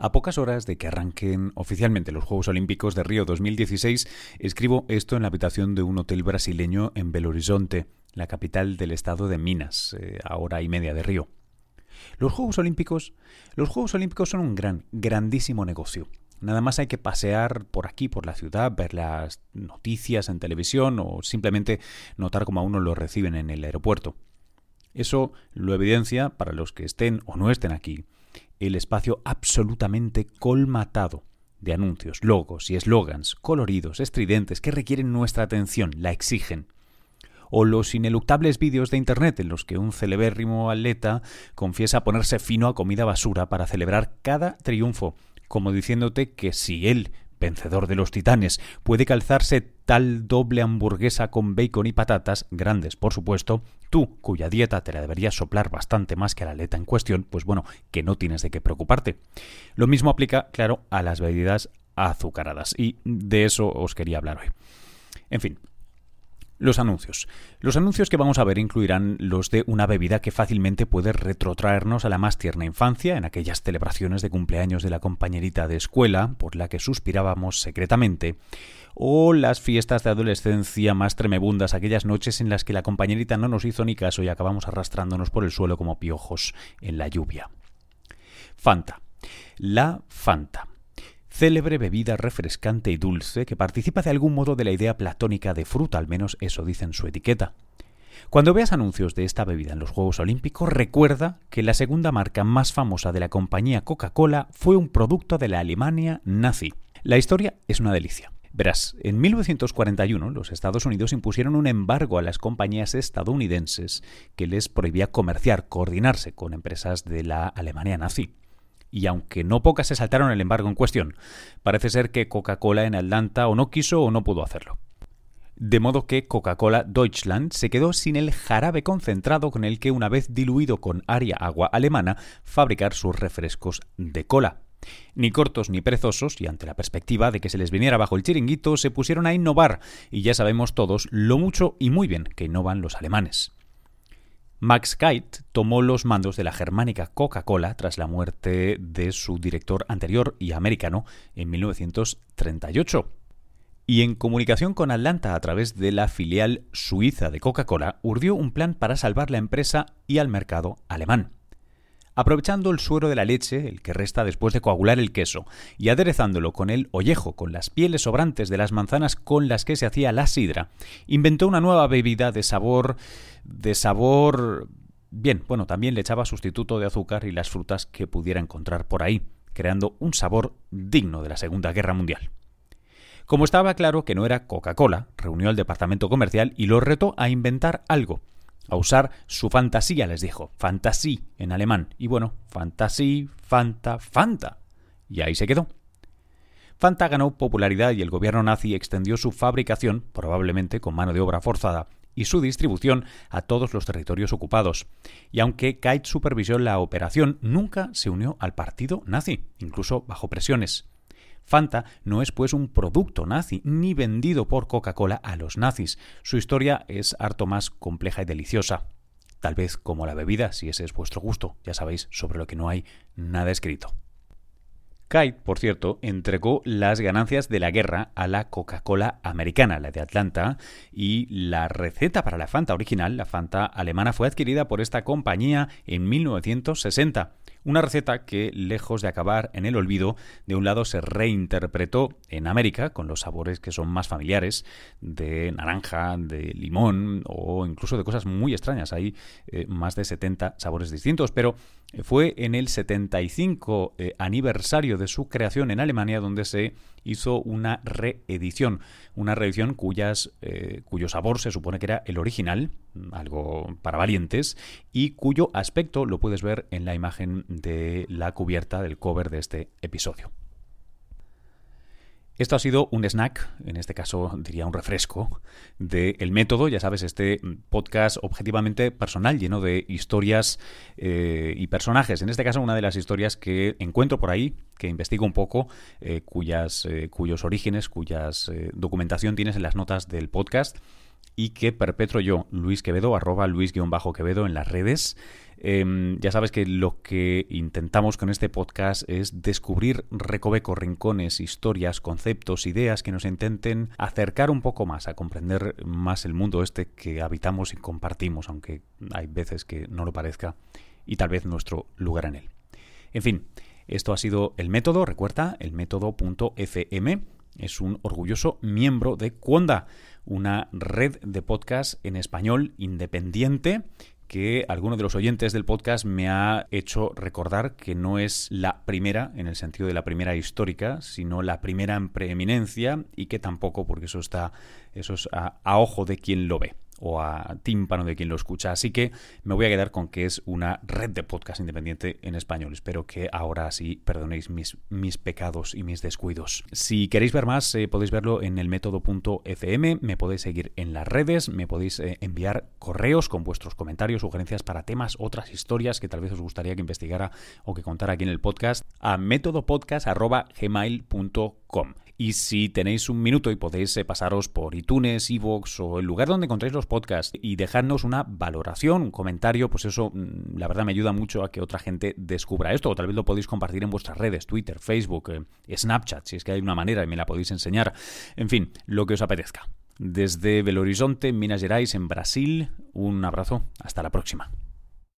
A pocas horas de que arranquen oficialmente los Juegos Olímpicos de Río 2016, escribo esto en la habitación de un hotel brasileño en Belo Horizonte, la capital del estado de Minas, eh, a hora y media de Río. Los Juegos Olímpicos, los Juegos Olímpicos son un gran, grandísimo negocio. Nada más hay que pasear por aquí, por la ciudad, ver las noticias en televisión o simplemente notar cómo a uno lo reciben en el aeropuerto. Eso lo evidencia, para los que estén o no estén aquí, el espacio absolutamente colmatado de anuncios, logos y eslogans coloridos, estridentes, que requieren nuestra atención, la exigen. O los ineluctables vídeos de Internet en los que un celebérrimo atleta confiesa ponerse fino a comida basura para celebrar cada triunfo, como diciéndote que si él vencedor de los titanes, puede calzarse tal doble hamburguesa con bacon y patatas, grandes por supuesto, tú, cuya dieta te la deberías soplar bastante más que a la aleta en cuestión, pues bueno, que no tienes de qué preocuparte. Lo mismo aplica, claro, a las bebidas azucaradas, y de eso os quería hablar hoy. En fin, los anuncios. Los anuncios que vamos a ver incluirán los de una bebida que fácilmente puede retrotraernos a la más tierna infancia, en aquellas celebraciones de cumpleaños de la compañerita de escuela, por la que suspirábamos secretamente, o las fiestas de adolescencia más tremebundas, aquellas noches en las que la compañerita no nos hizo ni caso y acabamos arrastrándonos por el suelo como piojos en la lluvia. Fanta. La Fanta célebre bebida refrescante y dulce que participa de algún modo de la idea platónica de fruta, al menos eso dice en su etiqueta. Cuando veas anuncios de esta bebida en los Juegos Olímpicos, recuerda que la segunda marca más famosa de la compañía Coca-Cola fue un producto de la Alemania nazi. La historia es una delicia. Verás, en 1941 los Estados Unidos impusieron un embargo a las compañías estadounidenses que les prohibía comerciar, coordinarse con empresas de la Alemania nazi y aunque no pocas se saltaron el embargo en cuestión, parece ser que Coca-Cola en Atlanta o no quiso o no pudo hacerlo. De modo que Coca-Cola Deutschland se quedó sin el jarabe concentrado con el que, una vez diluido con aria agua alemana, fabricar sus refrescos de cola. Ni cortos ni perezosos, y ante la perspectiva de que se les viniera bajo el chiringuito, se pusieron a innovar, y ya sabemos todos lo mucho y muy bien que innovan los alemanes. Max Kite tomó los mandos de la germánica Coca-Cola tras la muerte de su director anterior y americano en 1938. Y en comunicación con Atlanta a través de la filial suiza de Coca-Cola, urdió un plan para salvar la empresa y al mercado alemán aprovechando el suero de la leche, el que resta después de coagular el queso, y aderezándolo con el ollejo, con las pieles sobrantes de las manzanas con las que se hacía la sidra, inventó una nueva bebida de sabor... de sabor... Bien, bueno, también le echaba sustituto de azúcar y las frutas que pudiera encontrar por ahí, creando un sabor digno de la Segunda Guerra Mundial. Como estaba claro que no era Coca-Cola, reunió al departamento comercial y lo retó a inventar algo, a usar su fantasía, les dijo. Fantasí en alemán. Y bueno, fantasí, fanta, fanta. Y ahí se quedó. Fanta ganó popularidad y el gobierno nazi extendió su fabricación, probablemente con mano de obra forzada, y su distribución a todos los territorios ocupados. Y aunque Kite supervisó la operación, nunca se unió al partido nazi, incluso bajo presiones. Fanta no es pues un producto nazi ni vendido por Coca-Cola a los nazis. Su historia es harto más compleja y deliciosa. Tal vez como la bebida, si ese es vuestro gusto, ya sabéis, sobre lo que no hay nada escrito. Kite, por cierto, entregó las ganancias de la guerra a la Coca-Cola americana, la de Atlanta, y la receta para la Fanta original, la Fanta alemana, fue adquirida por esta compañía en 1960. Una receta que, lejos de acabar en el olvido, de un lado se reinterpretó en América con los sabores que son más familiares, de naranja, de limón o incluso de cosas muy extrañas. Hay eh, más de 70 sabores distintos, pero fue en el 75 eh, aniversario de su creación en Alemania donde se hizo una reedición, una reedición cuyas, eh, cuyo sabor se supone que era el original, algo para valientes, y cuyo aspecto lo puedes ver en la imagen de la cubierta del cover de este episodio. Esto ha sido un snack, en este caso diría un refresco, de El Método, ya sabes, este podcast objetivamente personal, lleno de historias eh, y personajes. En este caso, una de las historias que encuentro por ahí, que investigo un poco, eh, cuyas, eh, cuyos orígenes, cuyas documentación tienes en las notas del podcast y que perpetro yo, Luis Quevedo, arroba Luis-Quevedo en las redes, Em, ya sabes que lo que intentamos con este podcast es descubrir recovecos, rincones, historias, conceptos, ideas que nos intenten acercar un poco más a comprender más el mundo este que habitamos y compartimos, aunque hay veces que no lo parezca, y tal vez nuestro lugar en él. En fin, esto ha sido el método, recuerda, el método.fm es un orgulloso miembro de Cuonda, una red de podcast en español independiente que alguno de los oyentes del podcast me ha hecho recordar que no es la primera, en el sentido de la primera histórica, sino la primera en preeminencia y que tampoco, porque eso está, eso es a ojo de quien lo ve o a tímpano de quien lo escucha. Así que me voy a quedar con que es una red de podcast independiente en español. Espero que ahora sí perdonéis mis, mis pecados y mis descuidos. Si queréis ver más, eh, podéis verlo en el método.fm, me podéis seguir en las redes, me podéis eh, enviar correos con vuestros comentarios, sugerencias para temas, otras historias que tal vez os gustaría que investigara o que contara aquí en el podcast a métodopodcast.gmail.com. Y si tenéis un minuto y podéis eh, pasaros por iTunes, Evox o el lugar donde encontréis los podcasts y dejarnos una valoración, un comentario, pues eso mm, la verdad me ayuda mucho a que otra gente descubra esto. O tal vez lo podéis compartir en vuestras redes, Twitter, Facebook, eh, Snapchat, si es que hay una manera y me la podéis enseñar. En fin, lo que os apetezca. Desde Belo Horizonte, Minas Gerais, en Brasil, un abrazo. Hasta la próxima.